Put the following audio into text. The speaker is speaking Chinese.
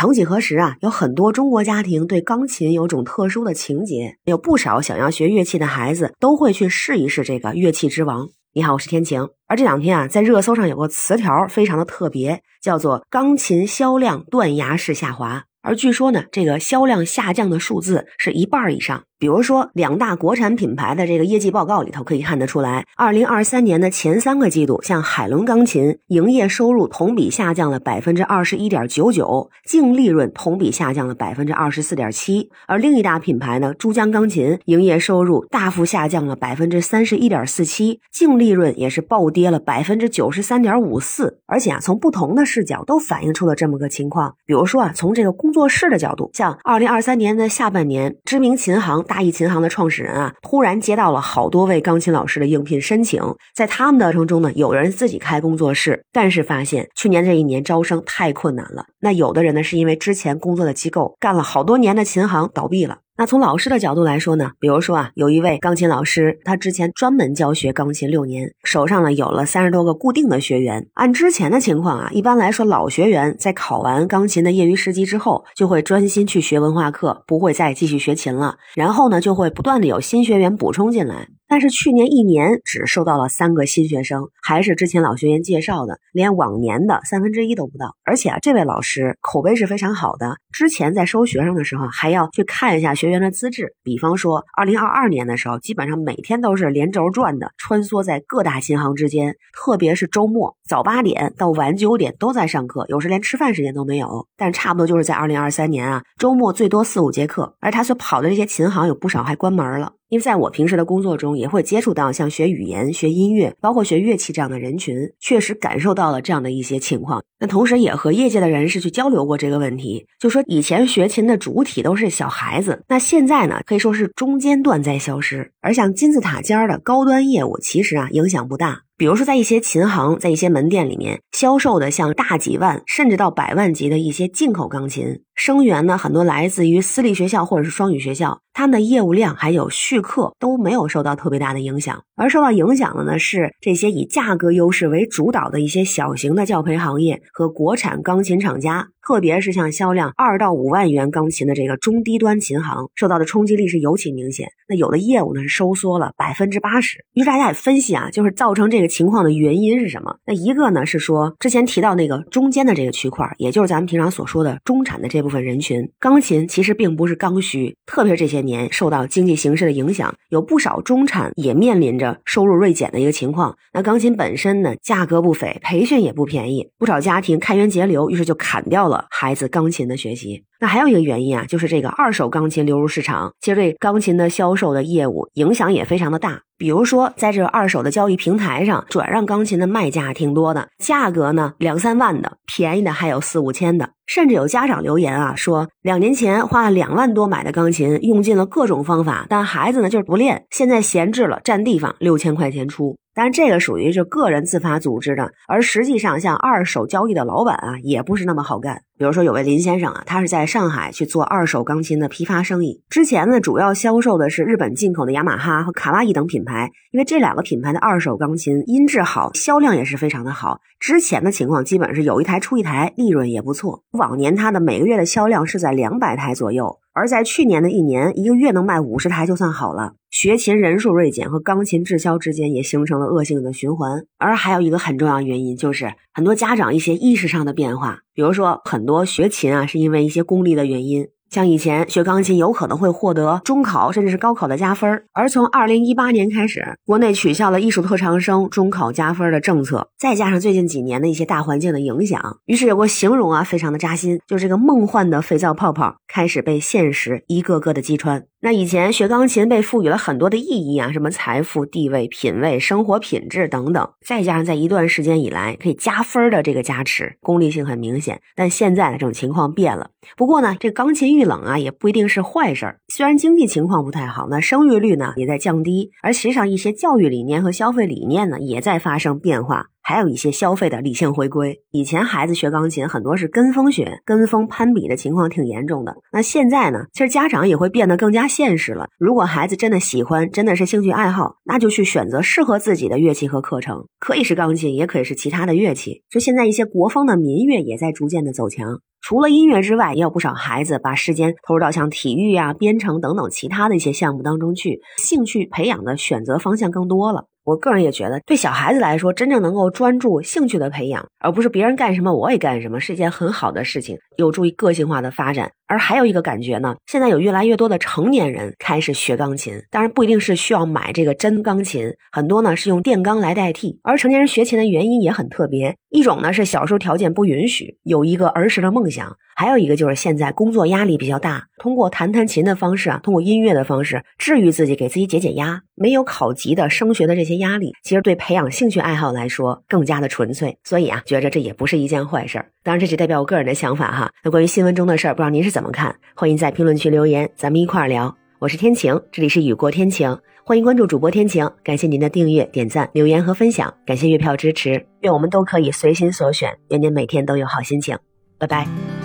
曾几何时啊，有很多中国家庭对钢琴有种特殊的情结，有不少想要学乐器的孩子都会去试一试这个乐器之王。你好，我是天晴。而这两天啊，在热搜上有个词条非常的特别，叫做“钢琴销量断崖式下滑”。而据说呢，这个销量下降的数字是一半以上。比如说，两大国产品牌的这个业绩报告里头可以看得出来，二零二三年的前三个季度，像海伦钢琴营业收入同比下降了百分之二十一点九九，净利润同比下降了百分之二十四点七。而另一大品牌呢，珠江钢琴营业收入大幅下降了百分之三十一点四七，净利润也是暴跌了百分之九十三点五四。而且啊，从不同的视角都反映出了这么个情况。比如说啊，从这个工作室的角度，像二零二三年的下半年，知名琴行。大义琴行的创始人啊，突然接到了好多位钢琴老师的应聘申请，在他们的当中呢，有人自己开工作室，但是发现去年这一年招生太困难了。那有的人呢，是因为之前工作的机构干了好多年的琴行倒闭了。那从老师的角度来说呢，比如说啊，有一位钢琴老师，他之前专门教学钢琴六年，手上呢有了三十多个固定的学员。按之前的情况啊，一般来说老学员在考完钢琴的业余十级之后，就会专心去学文化课，不会再继续学琴了。然后呢，就会不断的有新学员补充进来。但是去年一年只收到了三个新学生，还是之前老学员介绍的，连往年的三分之一都不到。而且啊，这位老师口碑是非常好的，之前在收学生的时候还要去看一下学员的资质。比方说，二零二二年的时候，基本上每天都是连轴转的穿梭在各大琴行之间，特别是周末早八点到晚九点都在上课，有时连吃饭时间都没有。但差不多就是在二零二三年啊，周末最多四五节课，而他所跑的这些琴行有不少还关门了。因为在我平时的工作中，也会接触到像学语言、学音乐，包括学乐器这样的人群，确实感受到了这样的一些情况。那同时也和业界的人士去交流过这个问题，就说以前学琴的主体都是小孩子，那现在呢，可以说是中间段在消失，而像金字塔尖儿的高端业务，其实啊影响不大。比如说，在一些琴行，在一些门店里面销售的像大几万甚至到百万级的一些进口钢琴，生源呢很多来自于私立学校或者是双语学校，他们的业务量还有续课都没有受到特别大的影响，而受到影响的呢是这些以价格优势为主导的一些小型的教培行业和国产钢琴厂家。特别是像销量二到五万元钢琴的这个中低端琴行，受到的冲击力是尤其明显。那有的业务呢是收缩了百分之八十。于是大家也分析啊，就是造成这个情况的原因是什么？那一个呢是说，之前提到那个中间的这个区块，也就是咱们平常所说的中产的这部部分人群，钢琴其实并不是刚需。特别是这些年受到经济形势的影响，有不少中产也面临着收入锐减的一个情况。那钢琴本身呢，价格不菲，培训也不便宜，不少家庭开源节流，于是就砍掉了。孩子钢琴的学习，那还有一个原因啊，就是这个二手钢琴流入市场，其实对钢琴的销售的业务影响也非常的大。比如说，在这二手的交易平台上，转让钢琴的卖家挺多的，价格呢两三万的，便宜的还有四五千的，甚至有家长留言啊，说两年前花了两万多买的钢琴，用尽了各种方法，但孩子呢就是不练，现在闲置了，占地方，六千块钱出。当然，这个属于是个人自发组织的，而实际上像二手交易的老板啊，也不是那么好干。比如说，有位林先生啊，他是在上海去做二手钢琴的批发生意，之前呢主要销售的是日本进口的雅马哈和卡哇伊等品牌，因为这两个品牌的二手钢琴音质好，销量也是非常的好。之前的情况基本是有一台出一台，利润也不错。往年它的每个月的销量是在两百台左右。而在去年的一年，一个月能卖五十台就算好了。学琴人数锐减和钢琴滞销之间也形成了恶性的循环。而还有一个很重要原因，就是很多家长一些意识上的变化，比如说很多学琴啊是因为一些功利的原因。像以前学钢琴有可能会获得中考甚至是高考的加分，而从二零一八年开始，国内取消了艺术特长生中考加分的政策，再加上最近几年的一些大环境的影响，于是有个形容啊，非常的扎心，就是这个梦幻的肥皂泡泡开始被现实一个个的击穿。那以前学钢琴被赋予了很多的意义啊，什么财富、地位、品味、生活品质等等，再加上在一段时间以来可以加分的这个加持，功利性很明显。但现在的这种情况变了。不过呢，这钢琴遇冷啊，也不一定是坏事儿。虽然经济情况不太好，那生育率呢也在降低，而实际上一些教育理念和消费理念呢也在发生变化。还有一些消费的理性回归。以前孩子学钢琴很多是跟风学，跟风攀比的情况挺严重的。那现在呢，其实家长也会变得更加现实了。如果孩子真的喜欢，真的是兴趣爱好，那就去选择适合自己的乐器和课程，可以是钢琴，也可以是其他的乐器。就现在一些国风的民乐也在逐渐的走强。除了音乐之外，也有不少孩子把时间投入到像体育啊、编程等等其他的一些项目当中去，兴趣培养的选择方向更多了。我个人也觉得，对小孩子来说，真正能够专注兴趣的培养，而不是别人干什么我也干什么，是一件很好的事情，有助于个性化的发展。而还有一个感觉呢，现在有越来越多的成年人开始学钢琴，当然不一定是需要买这个真钢琴，很多呢是用电钢来代替。而成年人学琴的原因也很特别，一种呢是小时候条件不允许，有一个儿时的梦想；还有一个就是现在工作压力比较大，通过弹弹琴的方式啊，通过音乐的方式治愈自己，给自己解解压。没有考级的升学的这些压力，其实对培养兴趣爱好来说更加的纯粹。所以啊，觉着这也不是一件坏事儿。当然，这只代表我个人的想法哈。那关于新闻中的事儿，不知道您是怎怎么看？欢迎在评论区留言，咱们一块儿聊。我是天晴，这里是雨过天晴，欢迎关注主播天晴。感谢您的订阅、点赞、留言和分享，感谢月票支持。愿我们都可以随心所选，愿您每天都有好心情。拜拜。